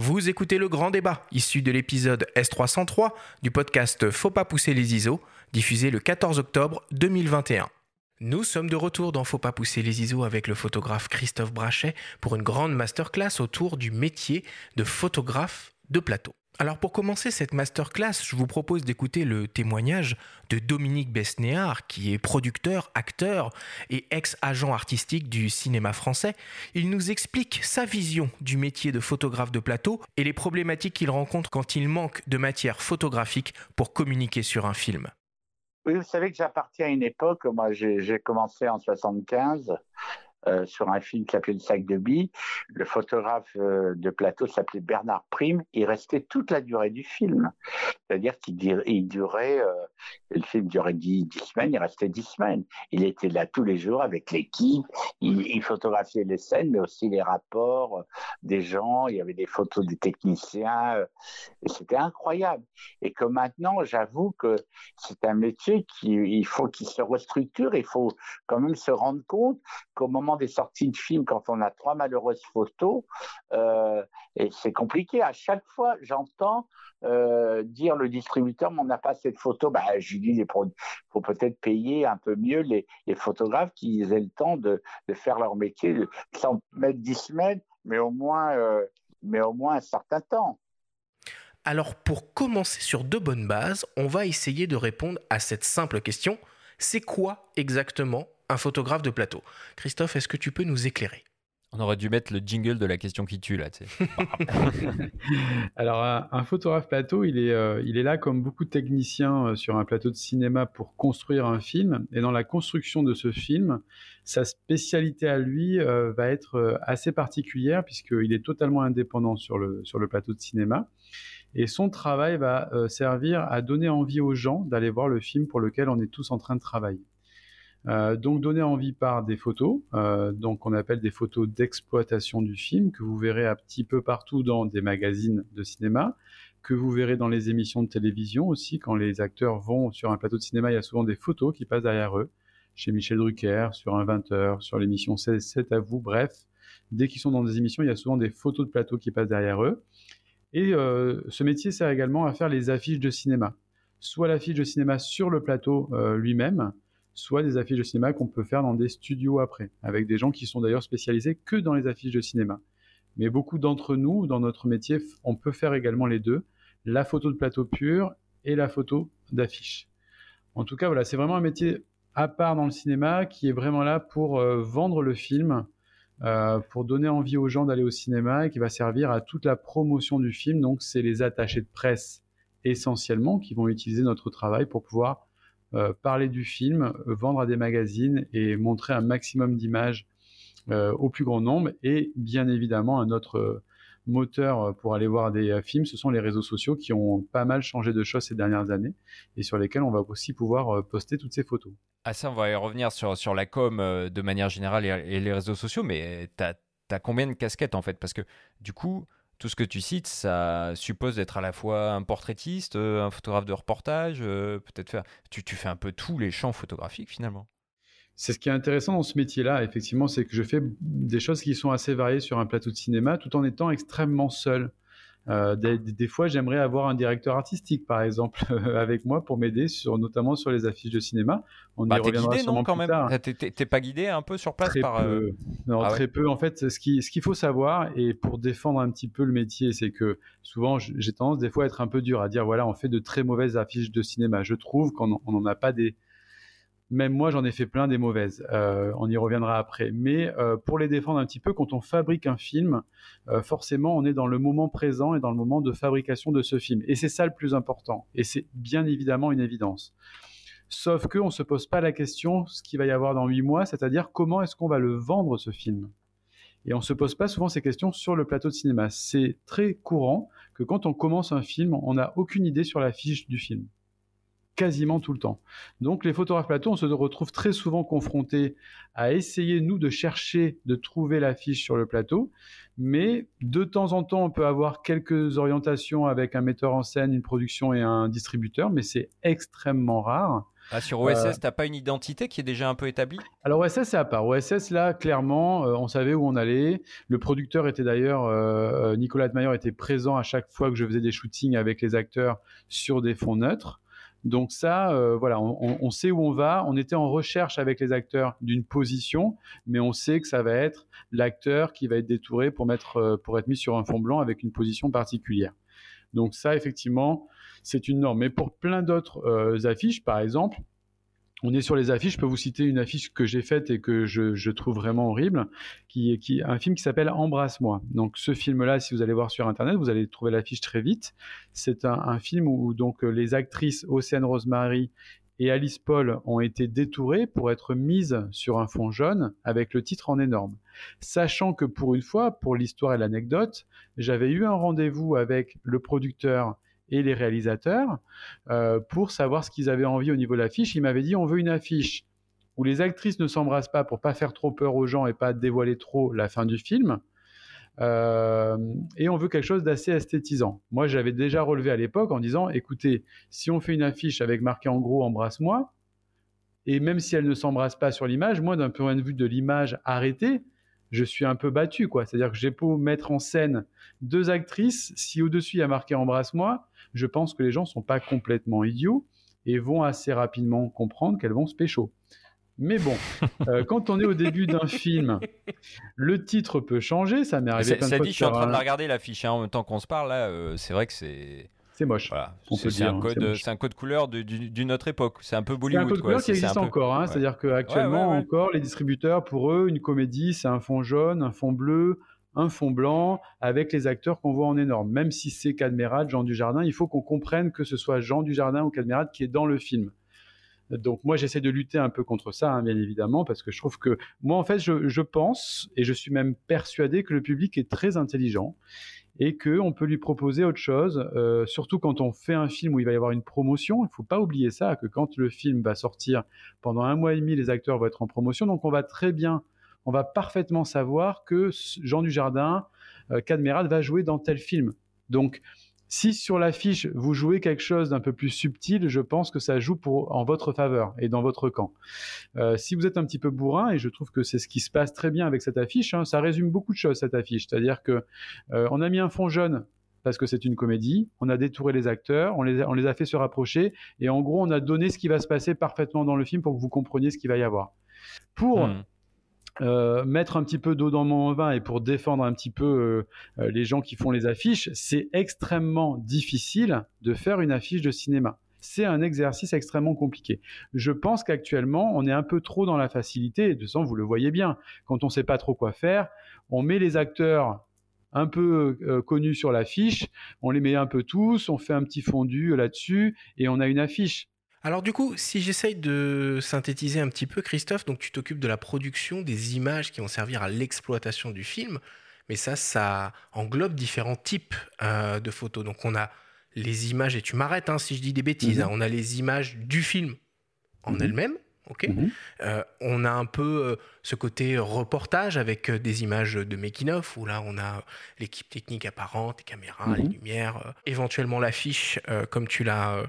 Vous écoutez le grand débat, issu de l'épisode S303 du podcast Faut pas pousser les ISO, diffusé le 14 octobre 2021. Nous sommes de retour dans Faut pas pousser les ISO avec le photographe Christophe Brachet pour une grande masterclass autour du métier de photographe de plateau. Alors pour commencer cette masterclass, je vous propose d'écouter le témoignage de Dominique Besnéard, qui est producteur, acteur et ex-agent artistique du cinéma français. Il nous explique sa vision du métier de photographe de plateau et les problématiques qu'il rencontre quand il manque de matière photographique pour communiquer sur un film. Oui, vous savez que j'appartiens à une époque, moi j'ai commencé en 75 euh, sur un film qui s'appelait Le sac de billes. Le photographe euh, de plateau s'appelait Bernard Prime. Il restait toute la durée du film. C'est-à-dire qu'il durait, euh, le film durait dix, semaines, il restait dix semaines. Il était là tous les jours avec l'équipe. Il, photographiait les scènes, mais aussi les rapports des gens. Il y avait des photos des techniciens. c'était incroyable. Et que maintenant, j'avoue que c'est un métier qui, il faut qu'il se restructure. Il faut quand même se rendre compte qu'au moment des sorties de films, quand on a trois malheureuses photos, euh, et c'est compliqué. À chaque fois, j'entends euh, dire le distributeur, mais on n'a pas cette photo. Bah, je dis, il faut peut-être payer un peu mieux les, photographes qui aient le temps de, faire leur métier, sans mettre dix semaines, mais au moins, euh, mais au moins un certain temps. Alors pour commencer sur de bonnes bases, on va essayer de répondre à cette simple question. C'est quoi exactement un photographe de plateau. Christophe, est-ce que tu peux nous éclairer? On aurait dû mettre le jingle de la question qui tue là. Alors un, photographe plateau, il est, euh, il est là comme beaucoup de techniciens euh, sur un plateau de cinéma pour construire un film. Et dans la construction de ce film, sa spécialité à lui euh, va être assez particulière puisqu'il est totalement indépendant sur le, sur le plateau de cinéma. Et son travail va servir à donner envie aux gens d'aller voir le film pour lequel on est tous en train de travailler. Euh, donc donner envie par des photos, euh, donc on appelle des photos d'exploitation du film que vous verrez un petit peu partout dans des magazines de cinéma, que vous verrez dans les émissions de télévision aussi. Quand les acteurs vont sur un plateau de cinéma, il y a souvent des photos qui passent derrière eux. Chez Michel Drucker, sur un 20h, sur l'émission 7 à vous, bref. Dès qu'ils sont dans des émissions, il y a souvent des photos de plateau qui passent derrière eux. Et euh, ce métier sert également à faire les affiches de cinéma. Soit l'affiche de cinéma sur le plateau lui-même, soit des affiches de cinéma qu'on peut faire dans des studios après, avec des gens qui sont d'ailleurs spécialisés que dans les affiches de cinéma. Mais beaucoup d'entre nous, dans notre métier, on peut faire également les deux, la photo de plateau pur et la photo d'affiche. En tout cas, voilà, c'est vraiment un métier à part dans le cinéma qui est vraiment là pour euh, vendre le film, euh, pour donner envie aux gens d'aller au cinéma et qui va servir à toute la promotion du film. Donc, c'est les attachés de presse essentiellement qui vont utiliser notre travail pour pouvoir parler du film, euh, vendre à des magazines et montrer un maximum d'images euh, au plus grand nombre. Et bien évidemment, un autre moteur pour aller voir des films, ce sont les réseaux sociaux qui ont pas mal changé de choses ces dernières années et sur lesquels on va aussi pouvoir poster toutes ces photos. Ah ça, on va y revenir sur, sur la com de manière générale et, les réseaux sociaux, mais tu as, combien de casquettes en fait? Parce que du coup, tout ce que tu cites, ça suppose d'être à la fois un portraitiste, euh, un photographe de reportage, euh, peut-être faire. Tu, tu, fais un peu tous les champs photographiques finalement. C'est ce qui est intéressant dans ce métier-là, effectivement, c'est que je fais des choses qui sont assez variées sur un plateau de cinéma tout en étant extrêmement seul. Euh, des, fois, j'aimerais avoir un directeur artistique, par exemple, avec moi pour m'aider, sur, notamment sur les affiches de cinéma. On y bah, reviendra guidé, non, quand même? T'es pas guidé un peu sur place très par. Peu. Euh, non, ah très peu. En fait, ce qu'il ce qu'il faut savoir, et pour défendre un petit peu le métier, c'est que souvent, j'ai tendance des fois à être un peu dur à dire voilà, on fait de très mauvaises affiches de cinéma. Je trouve qu'on n'en a pas des même moi, j'en ai fait plein des mauvaises. Euh, on y reviendra après. Mais euh, pour les défendre un petit peu, quand on fabrique un film, euh, forcément, on est dans le moment présent et dans le moment de fabrication de ce film. Et c'est ça le plus important. Et c'est bien évidemment une évidence. Sauf qu'on ne se pose pas la question, ce qu'il va y avoir dans huit mois, c'est-à-dire comment est-ce qu'on va le vendre, ce film? Et on ne se pose pas souvent ces questions sur le plateau de cinéma. C'est très courant que quand on commence un film, on n'a aucune idée sur la fiche du film quasiment tout le temps. Donc les photographes plateau, on se retrouve très souvent confrontés à essayer, nous, de chercher, de trouver l'affiche sur le plateau, mais de temps en temps, on peut avoir quelques orientations avec un metteur en scène, une production et un distributeur, mais c'est extrêmement rare. Ah, sur OSS, tu t'as pas une identité qui est déjà un peu établie? Alors OSS, c'est à part. OSS, là, clairement, on savait où on allait. Le producteur était d'ailleurs, Nicolas Atmayer était présent à chaque fois que je faisais des shootings avec les acteurs sur des fonds neutres. Donc ça, euh, voilà, on, sait où on va. On était en recherche avec les acteurs d'une position, mais on sait que ça va être l'acteur qui va être détouré pour, euh, être mis sur un fond blanc avec une position particulière. Donc ça, effectivement, c'est une norme. Mais pour plein d'autres euh, affiches, par exemple, on est sur les affiches. Je peux vous citer une affiche que j'ai faite et que je, trouve vraiment horrible, qui est un film qui s'appelle Embrasse-moi. Donc ce film-là, si vous allez voir sur internet, vous allez trouver l'affiche très vite. C'est un, film où, donc les actrices Océane Rosemary et Alice Paul ont été détourées pour être mises sur un fond jaune avec le titre en énorme. Sachant que pour une fois, pour l'histoire et l'anecdote, j'avais eu un rendez-vous avec le producteur et les réalisateurs euh, pour savoir ce qu'ils avaient envie au niveau de l'affiche. Ils m'avaient dit on veut une affiche où les actrices ne s'embrassent pas pour pas faire trop peur aux gens et pas dévoiler trop la fin du film. Euh, et on veut quelque chose d'assez esthétisant. Moi, j'avais déjà relevé à l'époque en disant écoutez, si on fait une affiche avec marqué en gros embrasse-moi, et même si elle ne s'embrasse pas sur l'image, moi, d'un point de vue de l'image arrêtée, je suis un peu battu, quoi. C'est-à-dire que j'ai beau mettre en scène deux actrices, si au-dessus il y a marqué embrasse-moi, je pense que les gens sont pas complètement idiots et vont assez rapidement comprendre qu'elles vont se pécho. Mais bon, euh, quand on est au début d'un film, le titre peut changer. Ça m'est arrivé plein de ça fois. dit, je suis en train de la regarder l'affiche hein, en même temps qu'on se parle. Là, euh, c'est vrai que c'est. C'est moche. C'est un, code, un code couleur d'une autre époque. C'est un peu Bollywood. C'est un code couleur qui existe encore. Hein. C'est-à-dire qu'actuellement encore, les distributeurs, pour eux, une comédie, c'est un fond jaune, un fond bleu, un fond blanc avec les acteurs qu'on voit en énorme. Même si c'est Cadmerade, Jean Dujardin, il faut qu'on comprenne que ce soit Jean Dujardin ou Cadmerade qui est dans le film. Donc moi j'essaie de lutter un peu contre ça, hein, bien évidemment, parce que je trouve que moi en fait je, pense et je suis même persuadé que le public est très intelligent et qu'on peut lui proposer autre chose, euh, surtout quand on fait un film où il va y avoir une promotion. Il ne faut pas oublier ça, que quand le film va sortir pendant un mois et demi, les acteurs vont être en promotion, donc on va très bien on va parfaitement savoir que Jean Dujardin, euh, va jouer dans tel film. Donc, si sur l'affiche vous jouez quelque chose d'un peu plus subtil, je pense que ça joue en votre faveur et dans votre camp. Euh, si vous êtes un petit peu bourrin, et je trouve que c'est ce qui se passe très bien avec cette affiche, hein, ça résume beaucoup de choses cette affiche. C'est-à-dire que euh, on a mis un fond jaune parce que c'est une comédie, on a détouré les acteurs, on les, a, on les a fait se rapprocher, et en gros on a donné ce qui va se passer parfaitement dans le film pour que vous compreniez ce qu'il va y avoir. Pour hmm. Euh, mettre un petit peu d'eau dans mon vin et pour défendre un petit peu euh, euh, les gens qui font les affiches, c'est extrêmement difficile de faire une affiche de cinéma. C'est un exercice extrêmement compliqué. Je pense qu'actuellement, on est un peu trop dans la facilité. De toute vous le voyez bien. Quand on ne sait pas trop quoi faire, on met les acteurs un peu connus sur l'affiche, on les met un peu tous, on fait un petit fondu là-dessus et on a une affiche. Alors du coup, si j'essaye de synthétiser un petit peu, Christophe, donc tu t'occupes de la production des images qui vont servir à l'exploitation du film, mais ça, ça englobe différents types euh, de photos. Donc on a les images, et tu m'arrêtes hein, si je dis des bêtises, mhm. hein, on a les images du film en mhm. elle-même, ok mhm. euh, On a un peu euh, ce côté reportage avec des images de making-of, où là on a l'équipe technique apparente, les caméras, les lumières, éventuellement l'affiche, comme tu l'as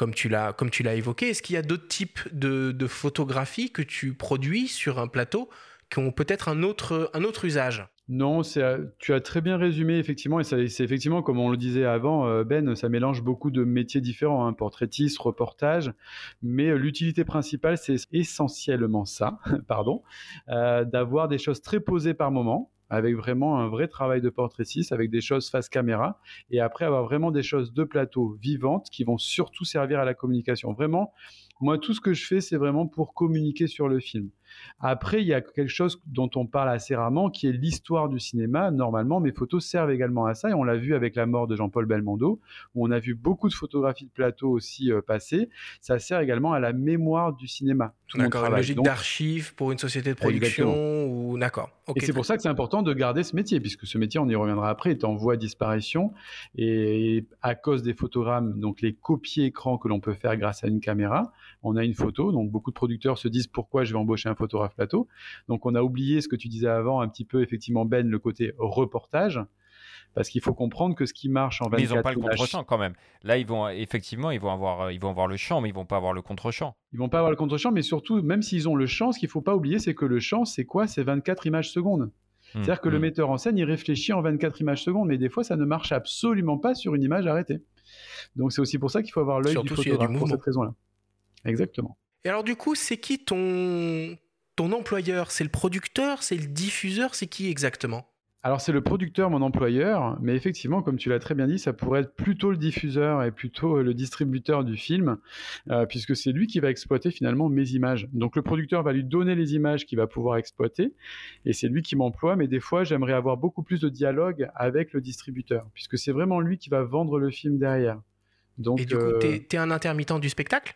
comme tu l'as évoqué. Est-ce qu'il y a d'autres types de, photographies que tu produis sur un plateau qui ont peut-être un autre usage? Non, tu as très bien résumé, effectivement, et c'est effectivement, comme on le disait avant, euh, Ben, ça mélange beaucoup de métiers différents, hein, portraitiste, reportage, mais euh, l'utilité principale, c'est essentiellement ça, pardon, euh, d'avoir des choses très posées par moment, avec vraiment un vrai travail de portraitiste, avec des choses face caméra, et après avoir vraiment des choses de plateau vivantes qui vont surtout servir à la communication. Vraiment, moi, tout ce que je fais, c'est vraiment pour communiquer sur le film. Après, il y a quelque chose dont on parle assez rarement, qui est l'histoire du cinéma. Normalement, mes photos servent également à ça, et on l'a vu avec la mort de Jean-Paul Belmondo, où on a vu beaucoup de photographies de plateau aussi euh, passer. Ça sert également à la mémoire du cinéma. D'accord, une logique d'archive pour une société de production, ou d'accord. et c'est pour ça que c'est important de garder ce métier, puisque ce métier, on y reviendra après, est en voie de disparition, et à cause des photogrammes, donc les copies écran que l'on peut faire grâce à une caméra, on a une photo, donc beaucoup de producteurs se disent pourquoi je vais embaucher un photographe plateau. Donc on a oublié ce que tu disais avant, un petit peu effectivement Ben, le côté reportage. parce qu'il faut comprendre que ce qui marche en 24 Mais ils n'ont pas le contre-champ quand même. Là, ils vont effectivement, ils vont avoir, euh, ils vont avoir le champ, mais ils vont pas avoir le contre-champ. Ils vont pas avoir le contre-champ, mais surtout, même s'ils ont le champ, ce qu'il faut pas oublier, c'est que le champ, c'est quoi? C'est 24 images secondes. C'est-à-dire que le Hmm. metteur en scène, il réfléchit en 24 images secondes, mais des fois, ça ne marche absolument pas sur une image arrêtée. Donc c'est aussi pour ça qu'il faut avoir l'œil du photographe pour mouvement. cette raison-là. Exactement. Et alors du coup, c'est qui ton ton employeur C'est le producteur C'est le diffuseur C'est qui exactement? Alors c'est le producteur, mon employeur, mais effectivement, comme tu l'as très bien dit, ça pourrait être plutôt le diffuseur et plutôt le distributeur du film, euh, puisque c'est lui qui va exploiter finalement mes images. Donc le producteur va lui donner les images qu'il va pouvoir exploiter, et c'est lui qui m'emploie, mais des fois j'aimerais avoir beaucoup plus de dialogue avec le distributeur, puisque c'est vraiment lui qui va vendre le film derrière. Donc, Et du coup, euh, t'es es un intermittent du spectacle?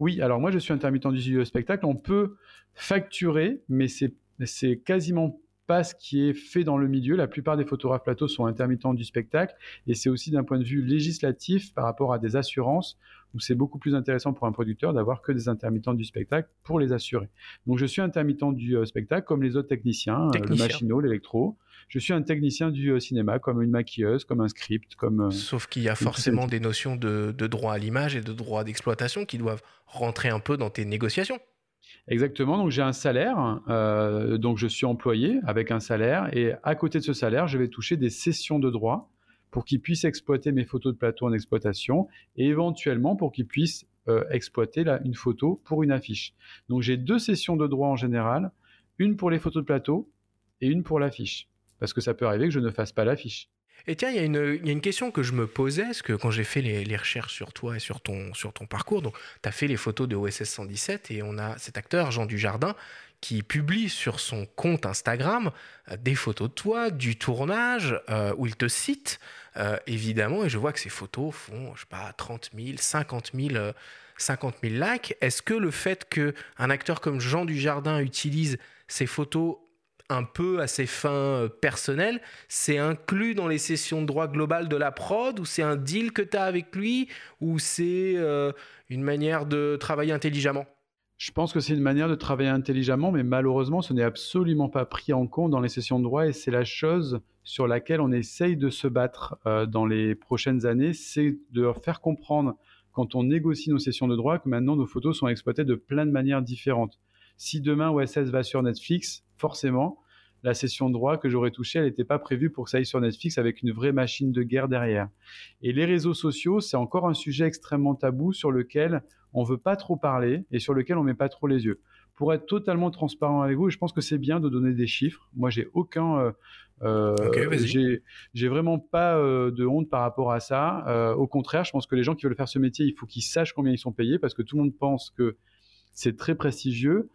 Oui, alors moi je suis intermittent du spectacle. On peut facturer, mais c'est c'est quasiment pas ce qui est fait dans le milieu. La plupart des photographes plateaux sont intermittents du spectacle, et c'est aussi d'un point de vue législatif par rapport à des assurances où c'est beaucoup plus intéressant pour un producteur d'avoir que des intermittents du spectacle pour les assurer. Donc je suis intermittent du euh, spectacle comme les autres techniciens, euh, le Technicien. machino, l'électro. Je suis un technicien du euh, cinéma comme une maquilleuse, comme un script, comme Sauf qu'il y a forcément des notions de, de droit à l'image et de droit d'exploitation qui doivent rentrer un peu dans tes négociations. Exactement, donc j'ai un salaire, euh, donc je suis employé avec un salaire, et à côté de ce salaire, je vais toucher des sessions de droit pour qu'ils puissent exploiter mes photos de plateau en exploitation, et éventuellement pour qu'ils puissent euh, exploiter une photo pour une affiche. Donc j'ai deux sessions de droit en général, une pour les photos de plateau et une pour l'affiche, parce que ça peut arriver que je ne fasse pas l'affiche. Et tiens, il y, a une- question que je me posais, parce que quand j'ai fait les, recherches sur toi et sur ton, parcours, donc tu as fait les photos de OSS 117 et on a cet acteur, Jean Dujardin, qui publie sur son compte Instagram euh, des photos de toi, du tournage, euh, où il te cite, euh, évidemment, et je vois que ces photos font, je sais pas, 30 000, 50 000, euh, 50 000 likes. Est-ce que le fait qu'un acteur comme Jean Dujardin utilise ces photos un peu à ses fins euh, personnelles, c'est inclus dans les sessions de droit globales de la prod ou c'est un deal que tu as avec lui ou c'est euh, une manière de travailler intelligemment? Je pense que c'est une manière de travailler intelligemment, mais malheureusement, ce n'est absolument pas pris en compte dans les sessions de droit et c'est la chose sur laquelle on essaye de se battre euh, dans les prochaines années, c'est de faire comprendre quand on négocie nos sessions de droit que maintenant nos photos sont exploitées de plein de manières différentes. Si demain OSS va sur Netflix, forcément, la session de droit que j'aurais touchée, elle n'était pas prévue pour que ça aille sur Netflix avec une vraie machine de guerre derrière. Et les réseaux sociaux, c'est encore un sujet extrêmement tabou sur lequel on veut pas trop parler et sur lequel on met pas trop les yeux. Pour être totalement transparent avec vous, je pense que c'est bien de donner des chiffres. Moi, j'ai aucun, euh, euh, j'ai, j'ai vraiment pas euh, de honte par rapport à ça. Euh, au contraire, je pense que les gens qui veulent faire ce métier, il faut qu'ils sachent combien ils sont payés parce que tout le monde pense que c'est très prestigieux.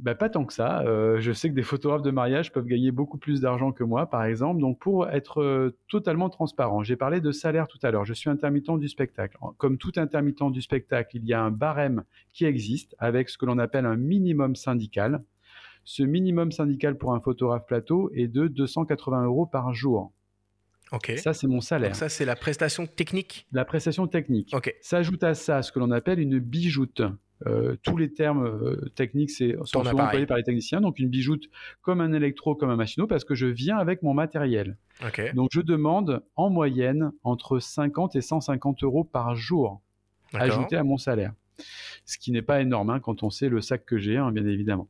Bah, pas tant que ça. Euh, je sais que des photographes de mariage peuvent gagner beaucoup plus d'argent que moi, par exemple. Donc, pour être euh, totalement transparent, j'ai parlé de salaire tout à l'heure. Je suis intermittent du spectacle. Comme tout intermittent du spectacle, il y a un barème qui existe avec ce que l'on appelle un minimum syndical. Ce minimum syndical pour un photographe plateau est de 280 euros par jour. Ok. Ça, c'est mon salaire. Donc ça, c'est la prestation technique? La prestation technique. Ok. S'ajoute à ça ce que l'on appelle une bijoute. Euh, tous les termes euh, techniques c'est, sont souvent employés par les techniciens. Donc une bijoute comme un électro, comme un machinot, parce que je viens avec mon matériel. Donc je demande en moyenne entre 50 et 150 euros par jour ajouté à mon salaire. Ce qui n'est pas énorme hein, quand on sait le sac que j'ai, hein, bien évidemment.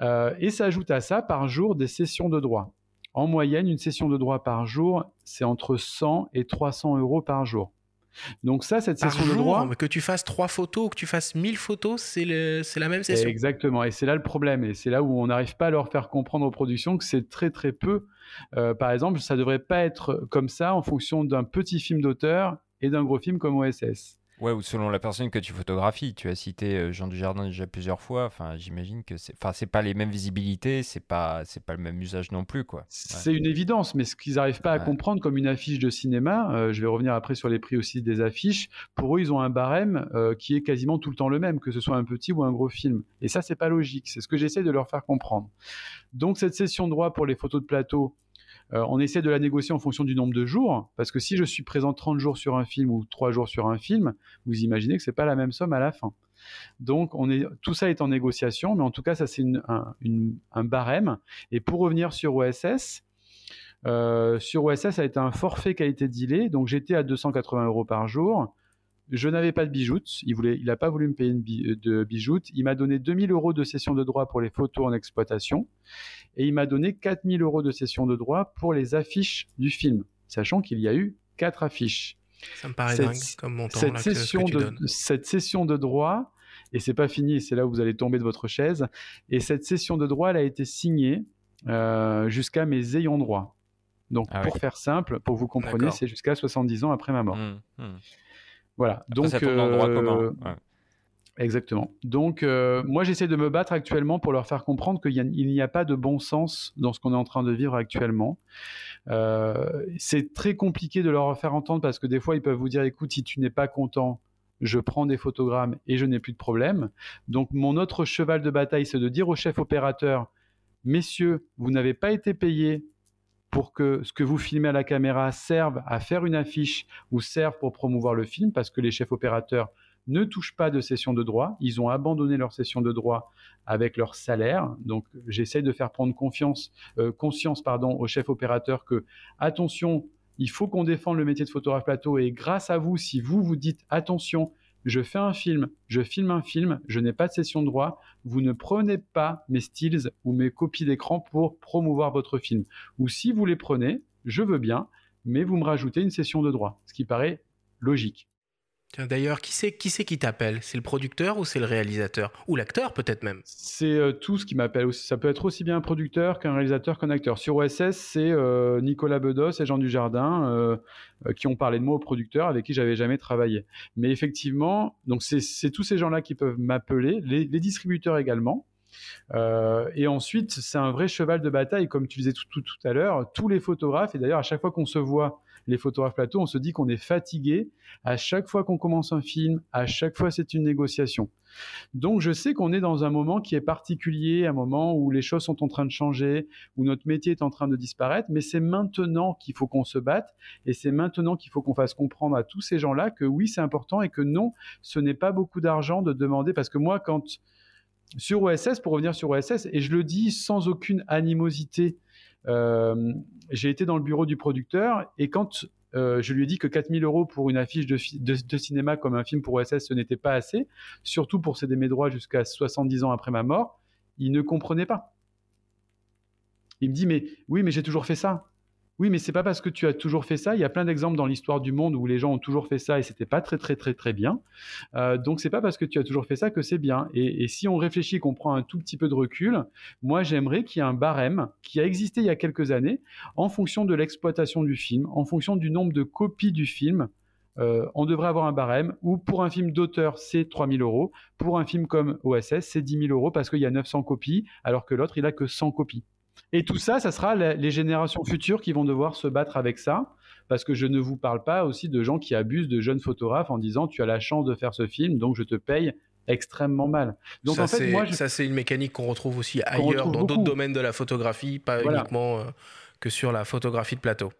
Euh, et s'ajoute à ça par jour des sessions de droit. En moyenne, une session de droit par jour, c'est entre 100 et 300 euros par jour. Donc ça, cette Par session de droit, que tu fasses trois photos ou que tu fasses 1000 photos, c'est la même session. Exactement, et c'est là le problème, et c'est là où on n'arrive pas à leur faire comprendre aux productions que c'est très très peu. Euh, par exemple, ça devrait pas être comme ça en fonction d'un petit film d'auteur et d'un gros film comme OSS. Ouais, ou selon la personne que tu photographies. Tu as cité euh, Jean Dujardin déjà plusieurs fois. Enfin, j'imagine que c'est, enfin, c'est pas les mêmes visibilités, c'est pas, c'est pas le même usage non plus, quoi. Ouais. C'est une évidence, mais ce qu'ils n'arrivent pas à comprendre comme une affiche de cinéma, euh, je vais revenir après sur les prix aussi des affiches, pour eux, ils ont un barème euh, qui est quasiment tout le temps le même, que ce soit un petit ou un gros film. Et ça, c'est pas logique. C'est ce que j'essaie de leur faire comprendre. Donc, cette session de droit pour les photos de plateau, euh, on essaie de la négocier en fonction du nombre de jours, parce que si je suis présent 30 jours sur un film ou 3 jours sur un film, vous imaginez que c'est pas la même somme à la fin. Donc, tout ça est en négociation, mais en tout cas, ça, c'est un, barème. Et pour revenir sur OSS, sur OSS, ça a été un forfait qui a été dealé, donc j'étais à 280 euros par jour. Je n'avais pas de bijoute. Il voulait, il n'a pas voulu me payer de bijoute. Il m'a donné 2000 euros de cession de droit pour les photos en exploitation. Et il m'a donné 4000 euros de cession de droit pour les affiches du film, sachant qu'il y a eu quatre affiches. Ça me paraît dingue comme montant. Cette, cession de, cette cession de droit, et c'est pas fini, c'est là où vous allez tomber de votre chaise. Et cette cession de droit, elle a été signée euh, jusqu'à mes ayants droit. Donc, ah pour faire simple, pour vous compreniez, c'est jusqu'à 70 ans après ma mort. Mmh, mmh. Voilà. Donc, ça droit commun. Euh, exactement. Donc, euh, moi, j'essaie de me battre actuellement pour leur faire comprendre qu'il n'y a, pas de bon sens dans ce qu'on est en train de vivre actuellement. Euh, c'est très compliqué de leur faire entendre parce que des fois, ils peuvent vous dire, écoute, si tu n'es pas content, je prends des photogrammes et je n'ai plus de problème. Donc, mon autre cheval de bataille, c'est de dire au chef opérateur, messieurs, vous n'avez pas été payés pour que ce que vous filmez à la caméra serve à faire une affiche ou serve pour promouvoir le film, parce que les chefs opérateurs ne touchent pas de session de droit. Ils ont abandonné leur session de droit avec leur salaire. Donc, j'essaie de faire prendre confiance, euh, conscience pardon, aux chefs opérateurs que, attention, il faut qu'on défende le métier de photographe plateau. Et grâce à vous, si vous vous dites, attention, je fais un film, je filme un film, je n'ai pas de session de droit, vous ne prenez pas mes stills ou mes copies d'écran pour promouvoir votre film. Ou si vous les prenez, je veux bien, mais vous me rajoutez une session de droit, ce qui paraît logique. D'ailleurs, qui c'est qui, qui t'appelle? C'est le producteur ou c'est le réalisateur? Ou l'acteur peut-être même? C'est euh, tout ce qui m'appelle. Ça peut être aussi bien un producteur qu'un réalisateur qu'un acteur. Sur OSS, c'est euh, Nicolas Bedos et Jean Dujardin euh, qui ont parlé de moi au producteur avec qui j'avais jamais travaillé. Mais effectivement, donc c'est tous ces gens-là qui peuvent m'appeler, les, distributeurs également. et ensuite, c'est un vrai cheval de bataille, comme tu disais tout, tout, tout à l'heure. Tous les photographes, et d'ailleurs à chaque fois qu'on se voit les photographes plateau, on se dit qu'on est fatigué à chaque fois qu'on commence un film, à chaque fois c'est une négociation. Donc je sais qu'on est dans un moment qui est particulier, un moment où les choses sont en train de changer, où notre métier est en train de disparaître, mais c'est maintenant qu'il faut qu'on se batte et c'est maintenant qu'il faut qu'on fasse comprendre à tous ces gens-là que oui, c'est important et que non, ce n'est pas beaucoup d'argent de demander parce que moi quand sur OSS, pour revenir sur OSS, et je le dis sans aucune animosité j'ai été dans le bureau du producteur et quand euh, je lui ai dit que 4000 euros pour une affiche de, cinéma comme un film pour OSS, ce n'était pas assez, surtout pour céder mes droits jusqu'à 70 ans après ma mort, il ne comprenait pas. Il me dit, mais oui, mais j'ai toujours fait ça. Oui, mais c'est pas parce que tu as toujours fait ça. Il y a plein d'exemples dans l'histoire du monde où les gens ont toujours fait ça et c'était pas très très très très bien. Euh, donc c'est pas parce que tu as toujours fait ça que c'est bien. Et, si on réfléchit, qu'on prend un tout petit peu de recul, moi j'aimerais qu'il y ait un barème qui a existé il y a quelques années en fonction de l'exploitation du film, en fonction du nombre de copies du film. Euh, on devrait avoir un barème où pour un film d'auteur c'est 3000 euros, pour un film comme OSS c'est 10 000 euros parce qu'il y a 900 copies alors que l'autre il a que 100 copies. Et tout ça, ça sera les générations futures qui vont devoir se battre avec ça, parce que je ne vous parle pas aussi de gens qui abusent de jeunes photographes en disant tu as la chance de faire ce film, donc je te paye extrêmement mal. Donc ça, en fait, moi, ça c'est une mécanique qu'on retrouve aussi ailleurs, dans d'autres domaines de la photographie, pas uniquement euh, que sur la photographie de plateau.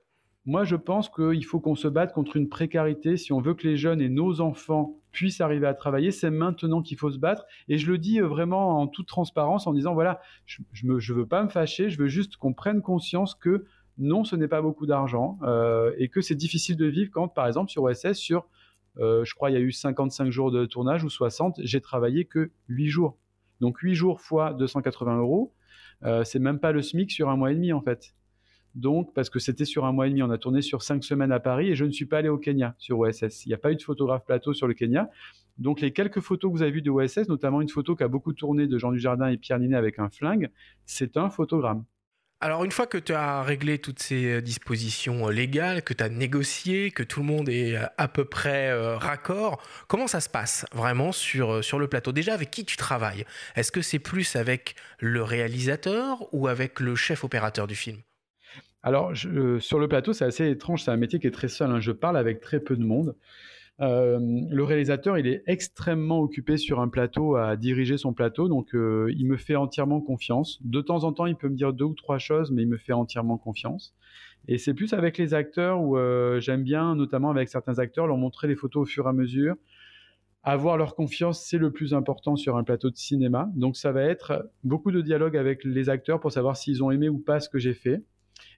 Moi, je pense qu'il faut qu'on se batte contre une précarité. Si on veut que les jeunes et nos enfants puissent arriver à travailler, c'est maintenant qu'il faut se battre. Et je le dis euh, vraiment en toute transparence en disant, voilà, je ne veux pas me fâcher, je veux juste qu'on prenne conscience que non, ce n'est pas beaucoup d'argent euh, et que c'est difficile de vivre quand, par exemple, sur OSS, sur, euh, je crois, il y a eu 55 jours de tournage ou 60, j'ai travaillé que 8 jours. Donc 8 jours fois 280 euros, c'est même pas le SMIC sur un mois et demi en fait. Donc, parce que c'était sur un mois et demi, on a tourné sur cinq semaines à Paris et je ne suis pas allé au Kenya sur OSS. Il n'y a pas eu de photographe plateau sur le Kenya. Donc, les quelques photos que vous avez vues de OSS, notamment une photo qui a beaucoup tourné de Jean Dujardin et Pierre Ninet avec un flingue, c'est un photogramme. Alors une fois que tu as réglé toutes ces euh, dispositions euh, légales, que tu as négocié, que tout le monde est euh, à peu près raccord, comment ça se passe vraiment sur, sur le plateau? Déjà, avec qui tu travailles? Est-ce que c'est plus avec le réalisateur ou avec le chef opérateur du film? Alors, euh, sur le plateau, c'est assez étrange. C'est un métier qui est très seul. Hein. Je parle avec très peu de monde. Euh, le réalisateur, il est extrêmement occupé sur un plateau à diriger son plateau, donc euh, il me fait entièrement confiance. De temps en temps, il peut me dire deux ou trois choses, mais il me fait entièrement confiance. Et c'est plus avec les acteurs où j'aime bien, notamment avec certains acteurs, leur montrer les photos au fur et à mesure. Avoir leur confiance, c'est le plus important sur un plateau de cinéma. Donc ça va être beaucoup de dialogue avec les acteurs pour savoir s'ils ont aimé ou pas ce que j'ai fait.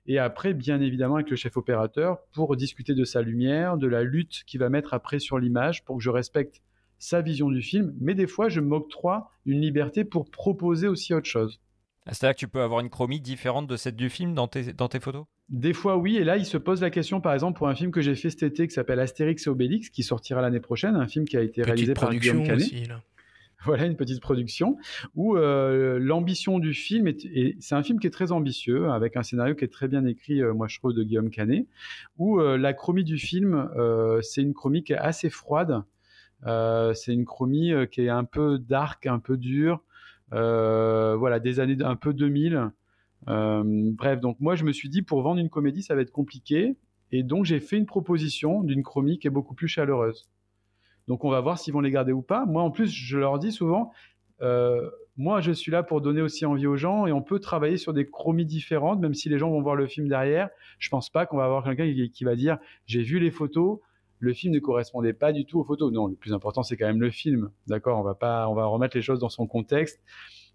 Et après, bien évidemment, avec le chef opérateur pour discuter de sa lumière, de la lutte qu'il va mettre après sur l'image pour que je respecte sa vision du film. Mais des fois, je m'octroie une liberté pour proposer aussi autre chose. Ah, c'est-à-dire que tu peux avoir une chromie différente de celle du film dans tes, dans tes photos? Des fois, oui. Et là, il se pose la question, par exemple, pour un film que j'ai fait cet été qui s'appelle Astérix et Obélix, qui sortira l'année prochaine, un film qui a été réalisé par Guillaume Canet. Aussi, là. Voilà une petite production où euh, l'ambition du film est, et c'est un film qui est très ambitieux avec un scénario qui est très bien écrit, euh, moi je trouve de Guillaume Canet, où euh, la chromie du film c'est une chromie qui est assez froide, c'est une chromie qui est un peu dark, un peu dure, voilà des années un peu 2000. bref, donc moi je me suis dit pour vendre une comédie ça va être compliqué et donc j'ai fait une proposition d'une chromie qui est beaucoup plus chaleureuse. Donc on va voir s'ils vont les garder ou pas. Moi en plus, je leur dis souvent, euh, moi je suis là pour donner aussi envie aux gens et on peut travailler sur des chromies différentes, même si les gens vont voir le film derrière. Je pense pas qu'on va avoir quelqu'un qui, va dire j'ai vu les photos, le film ne correspondait pas du tout aux photos. Non, le plus important c'est quand même le film, d'accord? On va pas, on va remettre les choses dans son contexte.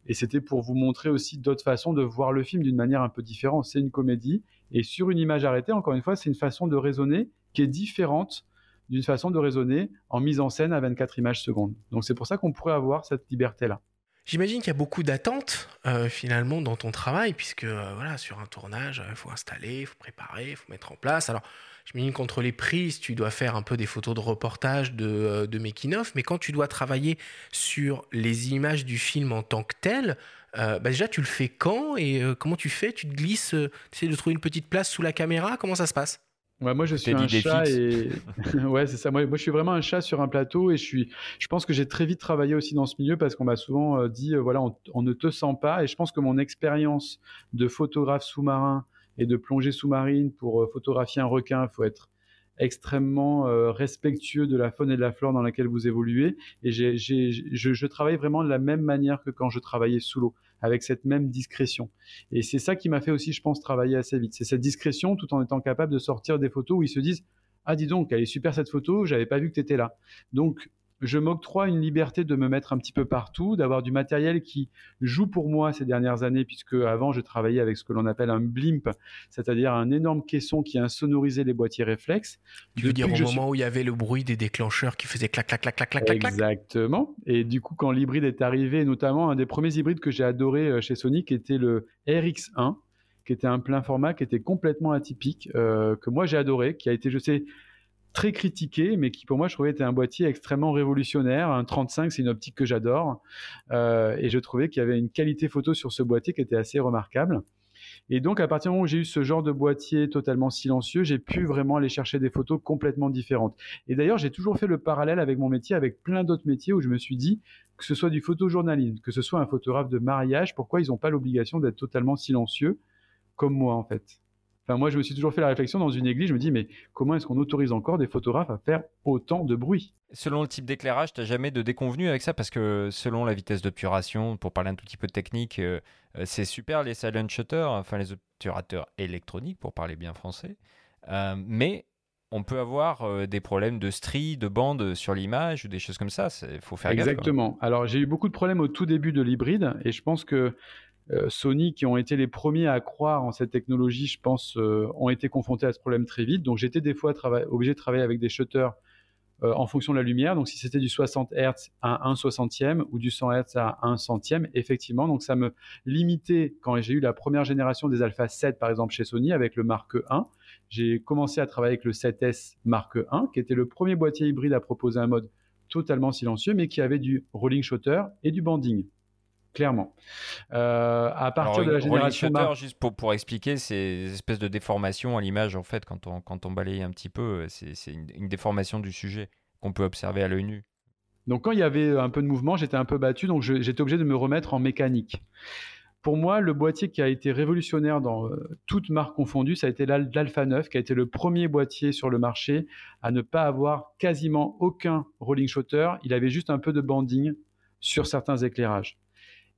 Et c'était pour vous montrer aussi d'autres façons de voir le film d'une manière un peu différente. C'est une comédie et sur une image arrêtée, encore une fois, c'est une façon de raisonner qui est différente d'une façon de raisonner en mise en scène à 24 images secondes. Donc c'est pour ça qu'on pourrait avoir cette liberté-là. J'imagine qu'il y a beaucoup d'attentes euh, finalement dans ton travail, puisque euh, voilà, sur un tournage, il faut installer, il faut préparer, il faut mettre en place. Alors, j'imagine qu'entre les prises, tu dois faire un peu des photos de reportage, de, euh, de making-of, mais quand tu dois travailler sur les images du film en tant que tel, bah déjà, tu le fais quand et comment tu fais? Tu te glisses, tu essaies de trouver une petite place sous la caméra? Comment ça se passe? Ouais, moi je suis un chat et ouais c'est ça. Moi, moi, je suis vraiment un chat sur un plateau et je suis. Je pense que j'ai très vite travaillé aussi dans ce milieu parce qu'on m'a souvent euh, dit euh, voilà on, ne te sent pas et je pense que mon expérience de photographe sous-marin et de plongée sous-marine pour euh, photographier un requin, il faut être extrêmement respectueux de la faune et de la flore dans laquelle vous évoluez et je travaille vraiment de la même manière que quand je travaillais sous l'eau avec cette même discrétion. Et c'est ça qui m'a fait aussi, je pense, travailler assez vite. C'est cette discrétion tout en étant capable de sortir des photos où ils se disent Ah, dis donc, elle est super cette photo, j'avais pas vu que tu étais là. Donc, je m'octroie une liberté de me mettre un petit peu partout, d'avoir du matériel qui joue pour moi ces dernières années, puisque avant je travaillais avec ce que l'on appelle un blimp, c'est-à-dire un énorme caisson qui insonorisait les boîtiers réflexes. Tu veux dire au moment où il y avait le bruit des déclencheurs qui faisait clac, clac, clac, clac, clac, clac Exactement. Et du coup, quand l'hybride est arrivé, notamment un des premiers hybrides que j'ai adoré euh, chez Sony, qui était le RX1, qui était un plein format, qui était complètement atypique, euh, que moi j'ai adoré, qui a été, je sais, très critiqué, mais qui pour moi je trouvais était un boîtier extrêmement révolutionnaire. Un 35, c'est une optique que j'adore, euh, et je trouvais qu'il y avait une qualité photo sur ce boîtier qui était assez remarquable. Et donc, à partir du moment où j'ai eu ce genre de boîtier totalement silencieux, j'ai pu vraiment aller chercher des photos complètement différentes. Et d'ailleurs, j'ai toujours fait le parallèle avec mon métier, avec plein d'autres métiers où je me suis dit, que ce soit du photojournalisme, que ce soit un photographe de mariage, pourquoi ils n'ont pas l'obligation d'être totalement silencieux, comme moi en fait? Enfin, moi, je me suis toujours fait la réflexion dans une église. Je me dis, mais comment est-ce qu'on autorise encore des photographes à faire autant de bruit? Selon le type d'éclairage, tu n'as jamais de déconvenu avec ça parce que selon la vitesse d'obturation, pour parler un tout petit peu de technique, euh, euh, c'est super les silent shutters, enfin les obturateurs électroniques pour parler bien français. Euh, mais on peut avoir des problèmes de stries, de bandes sur l'image ou des choses comme ça. Il faut faire gaffe. Exactement. Alors j'ai eu beaucoup de problèmes au tout début de l'hybride et je pense que Sony, qui ont été les premiers à croire en cette technologie, je pense, euh, ont été confrontés à ce problème très vite. Donc j'étais des fois obligé de travailler avec des shutters euh, en fonction de la lumière. Donc si c'était du 60 Hz à 1 soixantième ou du 100 Hz à 1 centième, effectivement. Donc ça me limitait quand j'ai eu la première génération des Alpha 7 par exemple chez Sony avec le Mark 1. J'ai commencé à travailler avec le 7S Mark 1 qui était le premier boîtier hybride à proposer un mode totalement silencieux mais qui avait du rolling shutter et du banding clairement. Euh, à partir de la génération shutter, juste pour, pour expliquer, c'est une espèce de déformation à l'image en fait quand on quand on balaye un petit peu, c'est une, déformation du sujet qu'on peut observer à l'œil nu. Donc quand il y avait un peu de mouvement, j'étais un peu battu, donc j'étais obligé de me remettre en mécanique. Pour moi, le boîtier qui a été révolutionnaire dans euh, toute marque confondue, ça a été l'Alpha 9, qui a été le premier boîtier sur le marché à ne pas avoir quasiment aucun rolling shutter. Il avait juste un peu de banding sur certains éclairages.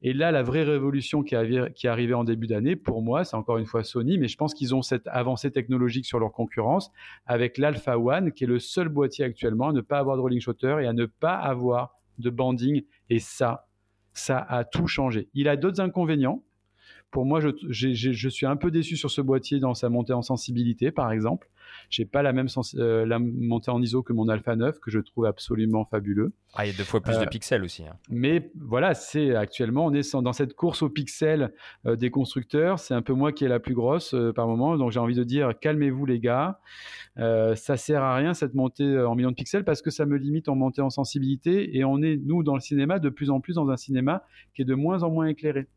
Et là, la vraie révolution qui, est arrivée en début d'année, pour moi, c'est encore une fois Sony, mais je pense qu'ils ont cette avancée technologique sur leur concurrence avec l'Alpha One, qui est le seul boîtier actuellement à ne pas avoir de rolling shutter et à ne pas avoir de banding. Et ça, ça a tout changé. Il a d'autres inconvénients. Pour moi, je, suis un peu déçu sur ce boîtier dans sa montée en sensibilité, par exemple. J'ai pas la même euh, la montée en ISO que mon Alpha 9, que je trouve absolument fabuleux. Ah, il y a deux fois plus de euh, pixels aussi. Hein. Mais voilà, c'est actuellement, on est dans cette course aux pixels euh, des constructeurs. C'est un peu moi qui est la plus grosse par moment. Donc j'ai envie de dire, calmez-vous les gars. ça sert à rien cette montée en millions de pixels parce que ça me limite en montée en sensibilité. Et on est, nous, dans le cinéma, de plus en plus dans un cinéma qui est de moins en moins éclairé.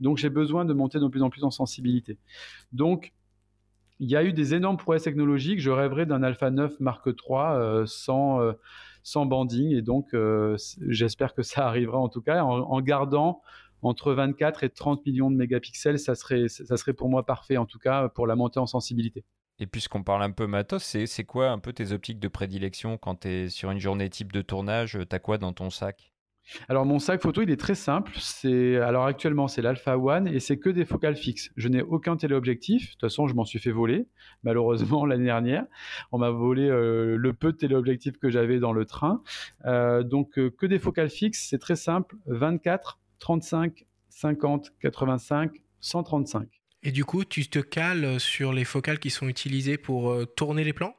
Donc j'ai besoin de monter de plus en plus en sensibilité. Donc il y a eu des énormes prouesses technologiques. Je rêverais d'un Alpha 9 Mark III euh, sans, euh, sans banding. Et donc, euh, j'espère que ça arrivera en tout cas en, gardant entre 24 et 30 millions de mégapixels. Ça serait, ça serait pour moi parfait, en tout cas, pour la montée en sensibilité. Et puisqu'on parle un peu matos, c'est quoi un peu tes optiques de prédilection quand tu es sur une journée type de tournage? Tu as quoi dans ton sac? Alors mon sac photo, il est très simple. C'est alors actuellement c'est l'Alpha One et c'est que des focales fixes. Je n'ai aucun téléobjectif. De toute façon, je m'en suis fait voler. Malheureusement l'année dernière, on m'a volé euh, le peu de téléobjectifs que j'avais dans le train. Euh, donc euh, que des focales fixes. C'est très simple. 24, 35, 50, 85, 135. Et du coup, tu te cales sur les focales qui sont utilisées pour tourner les plans?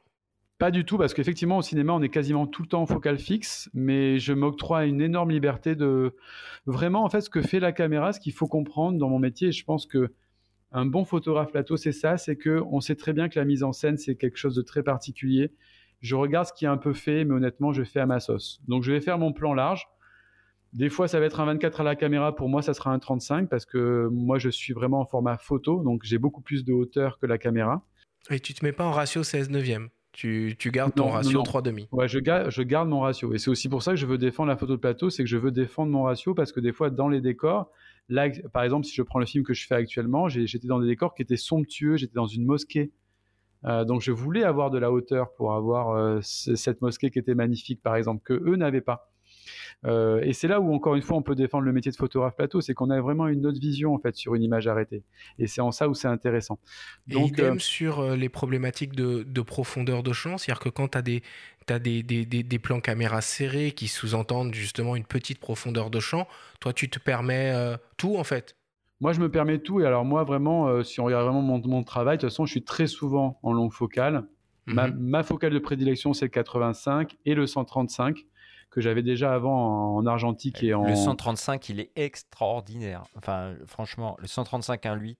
Pas du tout, parce qu'effectivement, au cinéma, on est quasiment tout le temps en focale fixe, mais je m'octroie une énorme liberté de vraiment, en fait, ce que fait la caméra, ce qu'il faut comprendre dans mon métier, et je pense que un bon photographe plateau, c'est ça, c'est que on sait très bien que la mise en scène, c'est quelque chose de très particulier. Je regarde ce qui est un peu fait, mais honnêtement, je fais à ma sauce. Donc, je vais faire mon plan large. Des fois, ça va être un 24 à la caméra. Pour moi, ça sera un 35 parce que moi, je suis vraiment en format photo, donc j'ai beaucoup plus de hauteur que la caméra. Et tu te mets pas en ratio 16 neuvième? Tu, gardes ton ratio 3,5. Ouais, je, je garde mon ratio. Et c'est aussi pour ça que je veux défendre la photo de plateau, c'est que je veux défendre mon ratio parce que des fois, dans les décors, là, par exemple, si je prends le film que je fais actuellement, j'étais dans des décors qui étaient somptueux, j'étais dans une mosquée. Euh, donc je voulais avoir de la hauteur pour avoir euh, cette mosquée qui était magnifique, par exemple, que eux n'avaient pas. Euh, et c'est là où, encore une fois, on peut défendre le métier de photographe plateau, c'est qu'on a vraiment une autre vision en fait sur une image arrêtée. Et c'est en ça où c'est intéressant. Donc, et idem euh, sur euh, les problématiques de, profondeur de champ, c'est-à-dire que quand tu as des as des, des, des, plans caméra serrés qui sous-entendent justement une petite profondeur de champ. Toi, tu te permets tout en fait? Moi, je me permets tout. Et alors, moi, vraiment, si on regarde vraiment mon, mon, travail, de toute façon, je suis très souvent en longue focale. ma, mhm. ma, focale de prédilection, c'est le 85 et le 135 que j'avais déjà avant en, argentique et en. Le 135, il est extraordinaire. Enfin, franchement, le 135 1.8,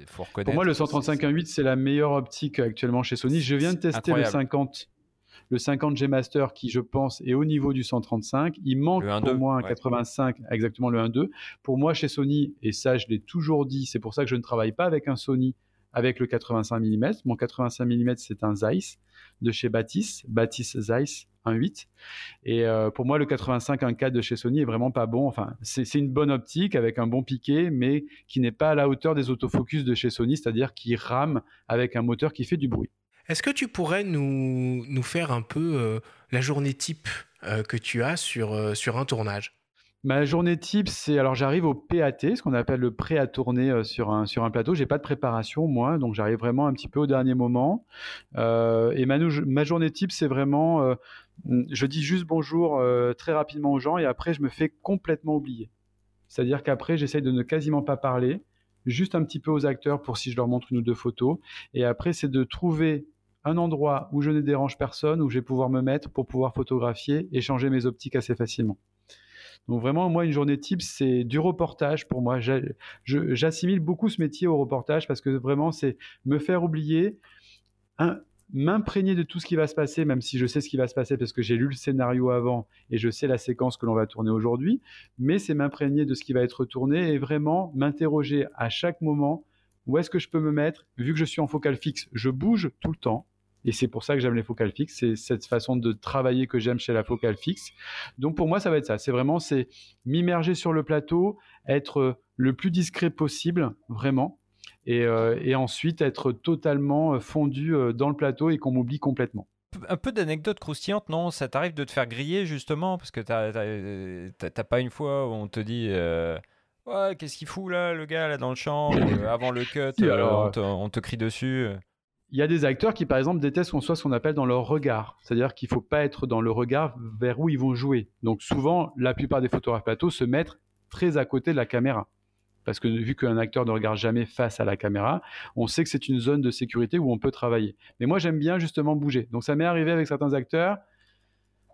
il faut reconnaître. Pour moi, le 135 1.8, c'est la meilleure optique actuellement chez Sony. Je viens de tester le 50 le 50 G Master qui, je pense, est au niveau du 135. Il manque pour moi un 85, exactement le 1.2. Pour moi, chez Sony, et ça, je l'ai toujours dit, c'est pour ça que je ne travaille pas avec un Sony avec le 85 mm. Mon 85 mm, c'est un Zeiss de chez Batis, Batis Zeiss 1.8. Et euh, pour moi, le 85 1.4 de chez Sony est vraiment pas bon. Enfin, c'est une bonne optique avec un bon piqué, mais qui n'est pas à la hauteur des autofocus de chez Sony, c'est-à-dire qui rame avec un moteur qui fait du bruit. Est-ce que tu pourrais nous, faire un peu euh, la journée type euh, que tu as sur, sur un tournage? Ma journée type, c'est alors j'arrive au PAT, ce qu'on appelle le prêt à tourner euh, sur un plateau. J'ai pas de préparation moi, donc j'arrive vraiment un petit peu au dernier moment. Euh, et ma, ma journée type, c'est vraiment, euh, je dis juste bonjour très rapidement aux gens et après je me fais complètement oublier. C'est-à-dire qu'après j'essaye de ne quasiment pas parler, juste un petit peu aux acteurs pour si je leur montre une ou deux photos. Et après c'est de trouver un endroit où je ne dérange personne, où je vais pouvoir me mettre pour pouvoir photographier et changer mes optiques assez facilement. Donc vraiment, moi, une journée type, c'est du reportage pour moi. J'assimile beaucoup ce métier au reportage parce que vraiment, c'est me faire oublier, m'imprégner de tout ce qui va se passer, même si je sais ce qui va se passer parce que j'ai lu le scénario avant et je sais la séquence que l'on va tourner aujourd'hui, mais c'est m'imprégner de ce qui va être tourné et vraiment m'interroger à chaque moment où est-ce que je peux me mettre, vu que je suis en focal fixe, je bouge tout le temps. Et c'est pour ça que j'aime les focales fixes. C'est cette façon de travailler que j'aime chez la focale fixe. Donc pour moi, ça va être ça. C'est vraiment c'est m'immerger sur le plateau, être le plus discret possible, vraiment, et, euh, et ensuite être totalement euh, fondu euh, dans le plateau et qu'on m'oublie complètement. Un peu d'anecdote croustillante, non? Ça t'arrive de te faire griller justement? Parce que t'as pas une fois où on te dit. Ouais, qu'est-ce qu'il fout là, le gars là dans le champ Avant le cut, alors... on te crie dessus il y a des acteurs qui, par exemple, détestent qu'on soit ce qu'on appelle dans leur regard. C'est-à-dire qu'il ne faut pas être dans le regard vers où ils vont jouer. Donc souvent, la plupart des photographes plateaux se mettent très à côté de la caméra. parce que vu qu'un acteur ne regarde jamais face à la caméra, on sait que c'est une zone de sécurité où on peut travailler. Mais moi, j'aime bien justement bouger. Donc ça m'est arrivé avec certains acteurs,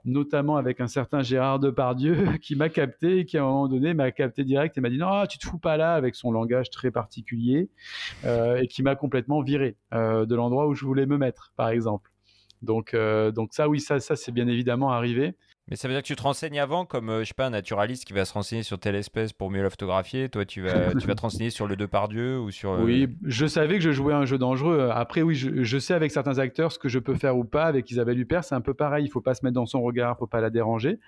notamment avec un certain Gérard Depardieu, qui m'a capté, qui à un moment donné m'a capté direct et m'a dit non, tu te fous pas là avec son langage très particulier, euh, et qui m'a complètement viré euh, de l'endroit où je voulais me mettre, par exemple. Donc, euh, donc ça, oui, ça, ça c'est bien évidemment arrivé. Mais ça veut dire que tu te renseignes avant, comme euh, je sais pas un naturaliste qui va se renseigner sur telle espèce pour mieux la photographier. Toi, tu vas, tu vas te renseigner sur le Depardieu ou sur. Euh, oui, je savais que je jouais un jeu dangereux. Après, oui, je, sais avec certains acteurs ce que je peux faire ou pas. Avec Isabelle Huppert, c'est un peu pareil. Il faut pas se mettre dans son regard, faut pas la déranger.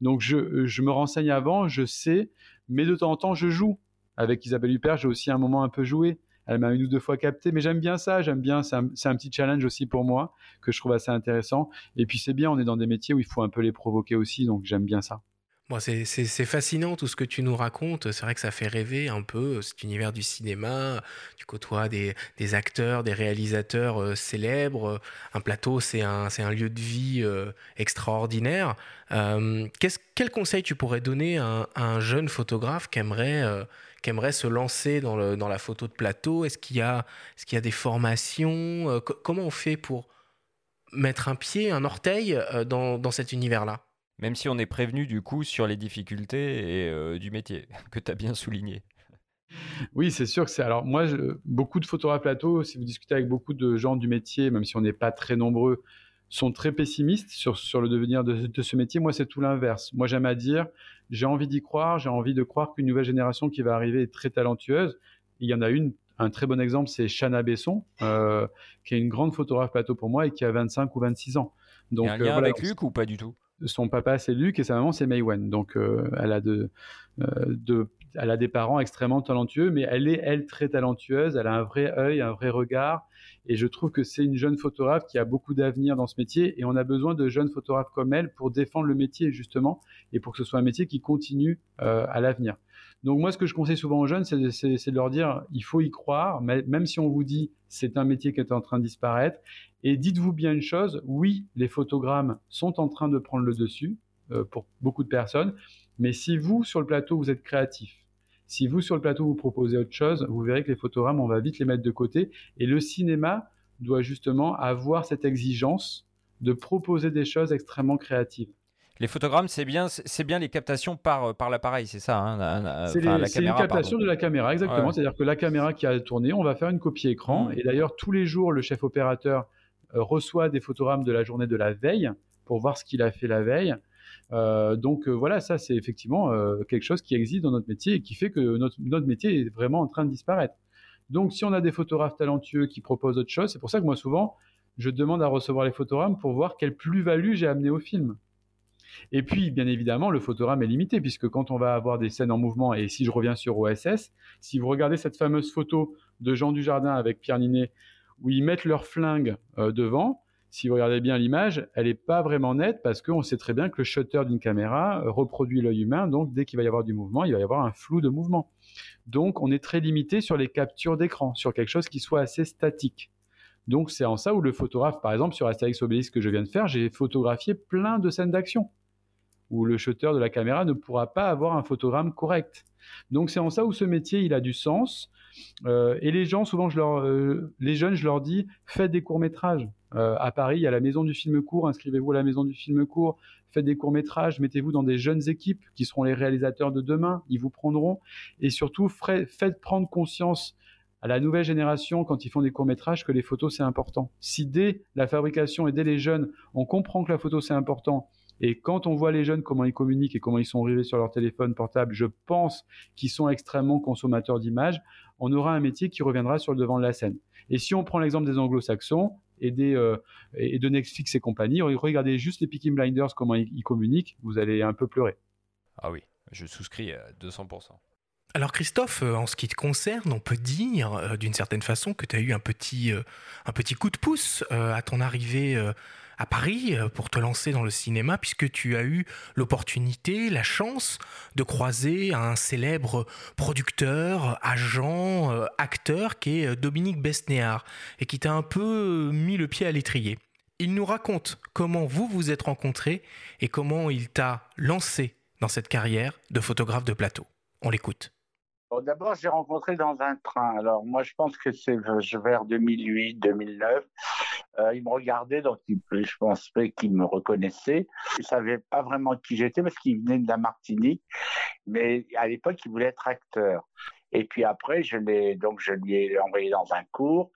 Donc, je, je me renseigne avant, je sais, mais de temps en temps, je joue. Avec Isabelle Huppert, j'ai aussi un moment un peu joué. Elle m'a une ou deux fois capté, mais j'aime bien ça, j'aime bien, c'est un, petit challenge aussi pour moi que je trouve assez intéressant. Et puis c'est bien, on est dans des métiers où il faut un peu les provoquer aussi, donc j'aime bien ça. Bon, c'est fascinant tout ce que tu nous racontes. C'est vrai que ça fait rêver un peu cet univers du cinéma. Tu côtoies des, des acteurs, des réalisateurs euh, célèbres. Un plateau, c'est un, un, lieu de vie euh, extraordinaire. Euh, quel conseil tu pourrais donner à un, jeune photographe qui aimerait qui aimerait se lancer dans, le, dans la photo de plateau Est-ce qu'il y, a, est qu'il y a des formations euh, Comment on fait pour mettre un pied, un orteil euh, dans, dans cet univers-là? Même si on est prévenu du coup sur les difficultés et, euh, du métier, que tu as bien souligné. Oui, c'est sûr que c'est. Alors, moi, beaucoup de photographes plateau, si vous discutez avec beaucoup de gens du métier, même si on n'est pas très nombreux, sont très pessimistes sur, sur le devenir de, de ce métier. Moi, c'est tout l'inverse. Moi, j'aime à dire, j'ai envie d'y croire, j'ai envie de croire qu'une nouvelle génération qui va arriver est très talentueuse. Il y en a une, un très bon exemple, c'est Chana Besson, euh, qui est une grande photographe plateau pour moi et qui a 25 ou 26 ans. Donc, Il y a un lien euh, avec Luc ou pas du tout? Son papa c'est Luc et sa maman c'est Maywen. Donc euh, elle a de, de, elle a des parents extrêmement talentueux, mais elle est elle très talentueuse. Elle a un vrai œil, un vrai regard. Et je trouve que c'est une jeune photographe qui a beaucoup d'avenir dans ce métier et on a besoin de jeunes photographes comme elle pour défendre le métier justement et pour que ce soit un métier qui continue euh, à l'avenir. Donc moi, ce que je conseille souvent aux jeunes, c'est de, leur dire, il faut y croire, même si on vous dit c'est un métier qui est en train de disparaître. Et dites-vous bien une chose, oui, les photogrammes sont en train de prendre le dessus euh, pour beaucoup de personnes, mais si vous, sur le plateau, vous êtes créatif, si vous, sur le plateau, vous proposez autre chose, vous verrez que les photogrammes, on va vite les mettre de côté. Et le cinéma doit justement avoir cette exigence de proposer des choses extrêmement créatives. Les photogrammes, c'est bien, c'est bien les captations par, euh, par l'appareil, c'est ça hein, C'est une captation de la caméra, exactement. C'est-à-dire que la caméra qui a tourné, on va faire une copie écran. Mmh. Et d'ailleurs, tous les jours, le chef opérateur euh, reçoit des photogrammes de la journée de la veille pour voir ce qu'il a fait la veille. Euh, donc euh, voilà, ça c'est effectivement euh, quelque chose qui existe dans notre métier et qui fait que notre, notre, métier est vraiment en train de disparaître. Donc si on a des photographes talentueux qui proposent autre chose, c'est pour ça que moi souvent je demande à recevoir les photogrammes pour voir quelle plus-value j'ai amené au film. Et puis, bien évidemment, le photogramme est limité, puisque quand on va avoir des scènes en mouvement, et si je reviens sur OSS, si vous regardez cette fameuse photo de Jean Dujardin avec Pierre Ninet, où ils mettent leur flingue devant, si vous regardez bien l'image, elle n'est pas vraiment nette parce qu'on sait très bien que le shutter d'une caméra reproduit l'œil humain, donc dès qu'il va y avoir du mouvement, il va y avoir un flou de mouvement. Donc on est très limité sur les captures d'écran, sur quelque chose qui soit assez statique. Donc c'est en ça où le photographe, par exemple sur Astérix Obélix que je viens de faire, j'ai photographié plein de scènes d'action où le shutter de la caméra ne pourra pas avoir un photogramme correct. Donc c'est en ça où ce métier il a du sens. Euh, et les gens, souvent, je leur, euh, les jeunes, je leur dis, faites des courts métrages. Euh, à Paris, il y a la maison du film court. Inscrivez-vous à la maison du film court. Faites des courts métrages. Mettez-vous dans des jeunes équipes qui seront les réalisateurs de demain. Ils vous prendront. Et surtout, faites prendre conscience à la nouvelle génération, quand ils font des courts-métrages, que les photos, c'est important. Si dès la fabrication et dès les jeunes, on comprend que la photo, c'est important, et quand on voit les jeunes, comment ils communiquent et comment ils sont rivés sur leur téléphone portable, je pense qu'ils sont extrêmement consommateurs d'images, on aura un métier qui reviendra sur le devant de la scène. Et si on prend l'exemple des anglo-saxons et, des, euh, et de Netflix et compagnie, regardez juste les Peaky Blinders, comment ils, communiquent, vous allez un peu pleurer. Ah oui, je souscris à 200%. Alors Christophe, euh, en ce qui te concerne, on peut dire euh, d'une certaine façon que tu as eu un petit, un petit coup de pouce à ton arrivée à Paris euh, pour te lancer dans le cinéma puisque tu as eu l'opportunité, la chance de croiser un célèbre producteur, agent, euh, acteur qui est euh, Dominique Besnéard et qui t'a un peu mis le pied à l'étrier. Il nous raconte comment vous vous êtes rencontrés et comment il t'a lancé dans cette carrière de photographe de plateau. On l'écoute. D'abord, j'ai rencontré dans un train. Alors, moi, je pense que c'est vers 2008, 2009. Euh, il me regardait, donc je pensais qu'il me reconnaissait. Il savait pas vraiment qui j'étais parce qu'il venait de la Martinique, mais à l'époque, il voulait être acteur. Et puis après, je l'ai donc je lui ai envoyé dans un cours.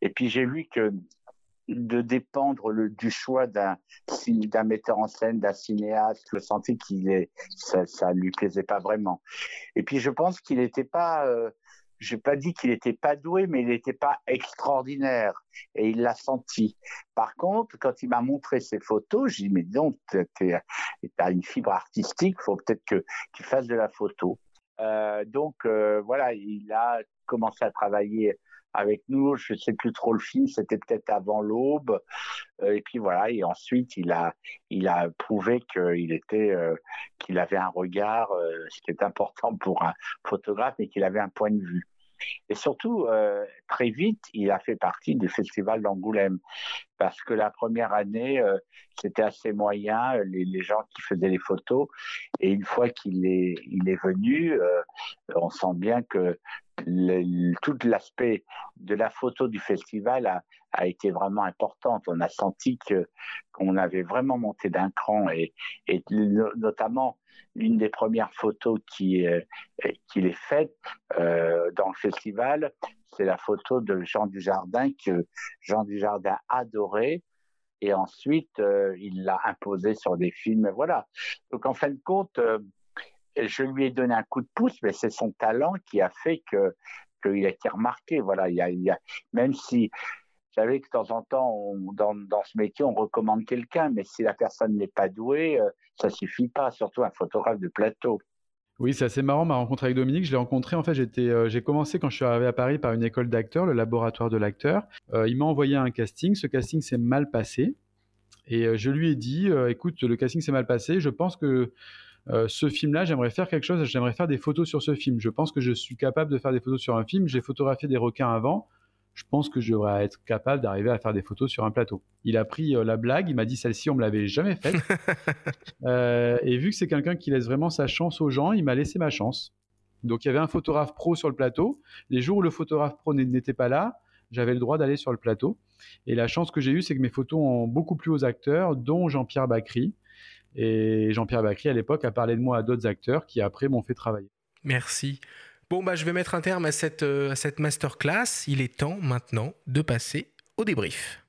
Et puis j'ai vu que de dépendre le, du choix d'un metteur en scène, d'un cinéaste, je sentais qu'il est ça, ça lui plaisait pas vraiment. Et puis je pense qu'il n'était pas euh, j'ai pas dit qu'il n'était pas doué, mais il n'était pas extraordinaire. Et il l'a senti. Par contre, quand il m'a montré ses photos, j'ai dit, mais donc, tu as une fibre artistique, faut peut-être que tu fasses de la photo. Euh, donc, euh, voilà, il a commencé à travailler avec nous. Je sais plus trop le film, c'était peut-être avant l'aube. Euh, et puis voilà, et ensuite il a, il a prouvé qu'il était, euh, qu'il avait un regard, euh, ce qui est important pour un photographe, et qu'il avait un point de vue. Et surtout, très vite, il a fait partie du festival d'Angoulême. Parce que la première année, euh, c'était assez moyen, les, les, gens qui faisaient les photos. Et une fois qu'il est, venu, euh, on sent bien que tout l'aspect de la photo du festival a, été vraiment importante. On a senti qu'on avait vraiment monté d'un cran et, notamment l'une des premières photos qui, euh, qu'il est faite euh, dans le festival, c'est la photo de Jean Dujardin que Jean Dujardin adorait. Et ensuite, euh, il l'a imposé sur des films. Voilà. Donc, en fin de compte, euh, je lui ai donné un coup de pouce, mais c'est son talent qui a fait que qu'il a été remarqué. Voilà. Il y a, même si vous savez que de temps en temps, dans, dans, ce métier, on recommande quelqu'un, mais si la personne n'est pas douée, euh, ça suffit pas, surtout un photographe de plateau. Oui, c'est assez marrant ma rencontre avec Dominique. Je l'ai rencontré, en fait, j'étais, euh, j'ai commencé quand je suis arrivé à Paris par une école d'acteurs, le laboratoire de l'acteur. Euh, il m'a envoyé un casting. Ce casting s'est mal passé. Et euh, je lui ai dit, écoute, le casting s'est mal passé. Je pense que ce film-là, j'aimerais faire quelque chose. J'aimerais faire des photos sur ce film. Je pense que je suis capable de faire des photos sur un film. J'ai photographié des requins avant je pense que je devrais être capable d'arriver à faire des photos sur un plateau. Il a pris euh, la blague, il m'a dit celle-ci, on me l'avait jamais faite. euh, et vu que c'est quelqu'un qui laisse vraiment sa chance aux gens, il m'a laissé ma chance. Donc il y avait un photographe pro sur le plateau. Les jours où le photographe pro n'était pas là, j'avais le droit d'aller sur le plateau. Et la chance que j'ai eue, c'est que mes photos ont beaucoup plu aux acteurs, dont Jean-Pierre Bacry. Et Jean-Pierre Bacry, à l'époque, a parlé de moi à d'autres acteurs qui, après, m'ont fait travailler. Merci. Bon, bah, je vais mettre un terme à cette, euh, à cette masterclass. Il est temps maintenant de passer au débrief.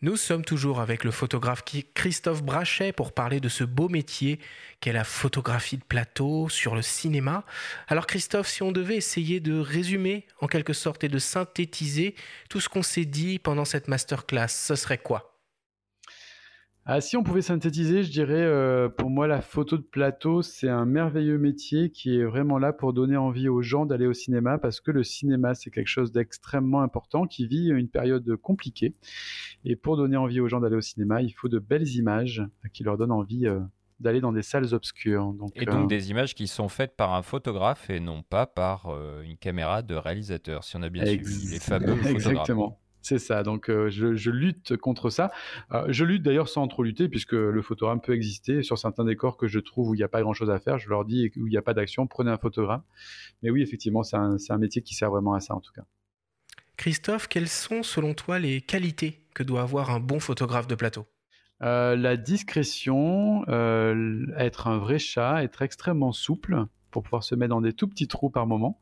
Nous sommes toujours avec le photographe Christophe Brachet pour parler de ce beau métier qu'est la photographie de plateau sur le cinéma. Alors Christophe, si on devait essayer de résumer en quelque sorte et de synthétiser tout ce qu'on s'est dit pendant cette masterclass, ce serait quoi? Ah, si on pouvait synthétiser, je dirais, euh, pour moi, la photo de plateau, c'est un merveilleux métier qui est vraiment là pour donner envie aux gens d'aller au cinéma, parce que le cinéma, c'est quelque chose d'extrêmement important, qui vit une période compliquée. Et pour donner envie aux gens d'aller au cinéma, il faut de belles images qui leur donnent envie euh, d'aller dans des salles obscures. Donc, et donc euh... des images qui sont faites par un photographe et non pas par une caméra de réalisateur, si on a bien Ex suivi les fameux photographes. C'est ça, donc euh, je, je, lutte contre ça. Euh, je lutte d'ailleurs sans trop lutter, puisque le photogramme peut exister sur certains décors que je trouve où il n'y a pas grand-chose à faire. Je leur dis où il n'y a pas d'action, prenez un photogramme. Mais oui, effectivement, c'est un, un, métier qui sert vraiment à ça en tout cas. Christophe, quelles sont selon toi les qualités que doit avoir un bon photographe de plateau? Euh, La discrétion, être un vrai chat, être extrêmement souple pour pouvoir se mettre dans des tout petits trous par moment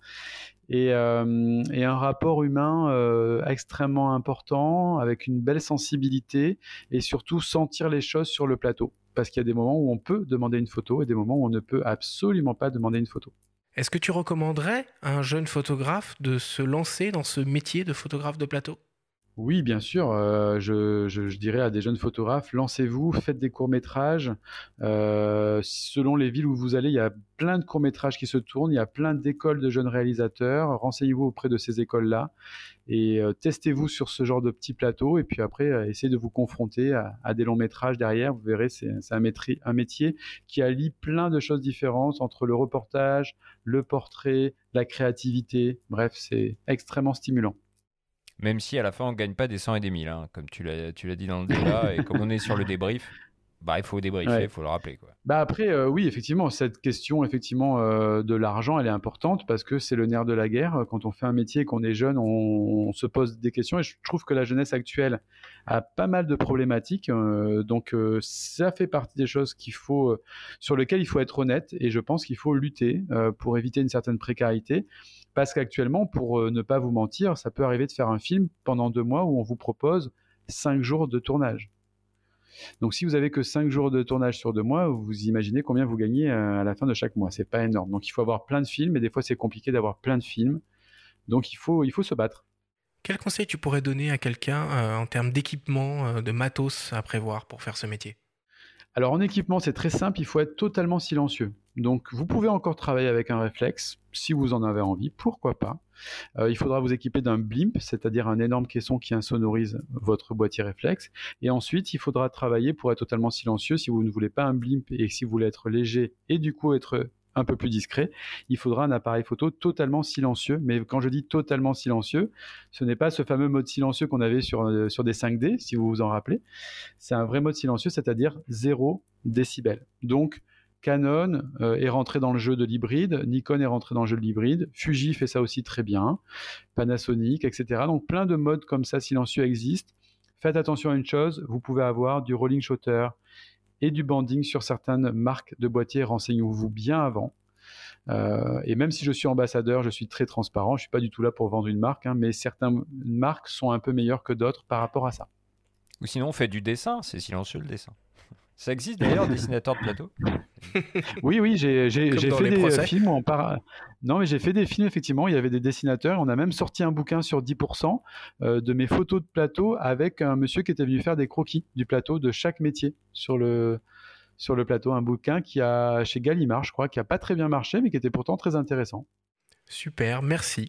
et, euh, et, un rapport humain euh, extrêmement important, avec une belle sensibilité et surtout sentir les choses sur le plateau. Parce qu'il y a des moments où on peut demander une photo et des moments où on ne peut absolument pas demander une photo. Est-ce que tu recommanderais à un jeune photographe de se lancer dans ce métier de photographe de plateau? Oui, bien sûr. Euh, je, je, dirais à des jeunes photographes, lancez-vous, faites des courts-métrages. Euh, selon les villes où vous allez, il y a plein de courts-métrages qui se tournent, il y a plein d'écoles de jeunes réalisateurs. Renseignez-vous auprès de ces écoles-là et euh, testez-vous sur ce genre de petits plateaux. Et puis après, essayez de vous confronter à, à des longs-métrages derrière. Vous verrez, c'est un, un métier qui allie plein de choses différentes entre le reportage, le portrait, la créativité. Bref, c'est extrêmement stimulant. Même si à la fin on gagne pas des 100 et des 1000, hein, comme tu l'as dit dans le débat, et comme on est sur le débrief, bah, il faut débriefer, il faut le rappeler. Quoi. Bah après, euh, oui, effectivement, cette question effectivement euh, de l'argent, elle est importante parce que c'est le nerf de la guerre. Quand on fait un métier et qu'on est jeune, on, se pose des questions et je trouve que la jeunesse actuelle a pas mal de problématiques. Euh, donc ça fait partie des choses qu'il faut, sur lesquelles il faut être honnête et je pense qu'il faut lutter pour éviter une certaine précarité. Parce qu'actuellement, pour ne pas vous mentir, ça peut arriver de faire un film pendant deux mois où on vous propose cinq jours de tournage. Donc si vous avez que 5 jours de tournage sur deux mois, vous imaginez combien vous gagnez euh, à la fin de chaque mois. C'est pas énorme. Donc il faut avoir plein de films et des fois c'est compliqué d'avoir plein de films. Donc il faut, il faut se battre. Quel conseil tu pourrais donner à quelqu'un euh, en termes d'équipement, euh, de matos à prévoir pour faire ce métier? Alors en équipement, c'est très simple, il faut être totalement silencieux. Donc vous pouvez encore travailler avec un réflexe, si vous en avez envie, pourquoi pas. Euh, il faudra vous équiper d'un blimp, c'est-à-dire un énorme caisson qui insonorise votre boîtier réflexe. Et ensuite, il faudra travailler pour être totalement silencieux si vous ne voulez pas un blimp et si vous voulez être léger et du coup être un peu plus discret, il faudra un appareil photo totalement silencieux. Mais quand je dis totalement silencieux, ce n'est pas ce fameux mode silencieux qu'on avait sur, euh, sur des 5D, si vous vous en rappelez. C'est un vrai mode silencieux, c'est-à-dire 0 décibel. Donc, Canon euh, est rentré dans le jeu de l'hybride, Nikon est rentré dans le jeu de l'hybride, Fuji fait ça aussi très bien, Panasonic, etc. Donc plein de modes comme ça silencieux existent. Faites attention à une chose, vous pouvez avoir du rolling shutter et du banding sur certaines marques de boîtiers. Renseignez-vous bien avant. Euh, et même si je suis ambassadeur, je suis très transparent. Je suis pas du tout là pour vendre une marque, hein, mais certaines marques sont un peu meilleures que d'autres par rapport à ça. Ou sinon, on fait du dessin. C'est silencieux le dessin. Ça existe d'ailleurs, dessinateur de plateau? Oui, oui, j'ai fait des films en Non, mais j'ai fait des films, effectivement. Il y avait des dessinateurs. On a même sorti un bouquin sur 10% euh, de mes photos de plateau avec un monsieur qui était venu faire des croquis du plateau de chaque métier sur le, sur le plateau. Un bouquin qui a, chez Gallimard, je crois, qui a pas très bien marché, mais qui était pourtant très intéressant. Super, merci.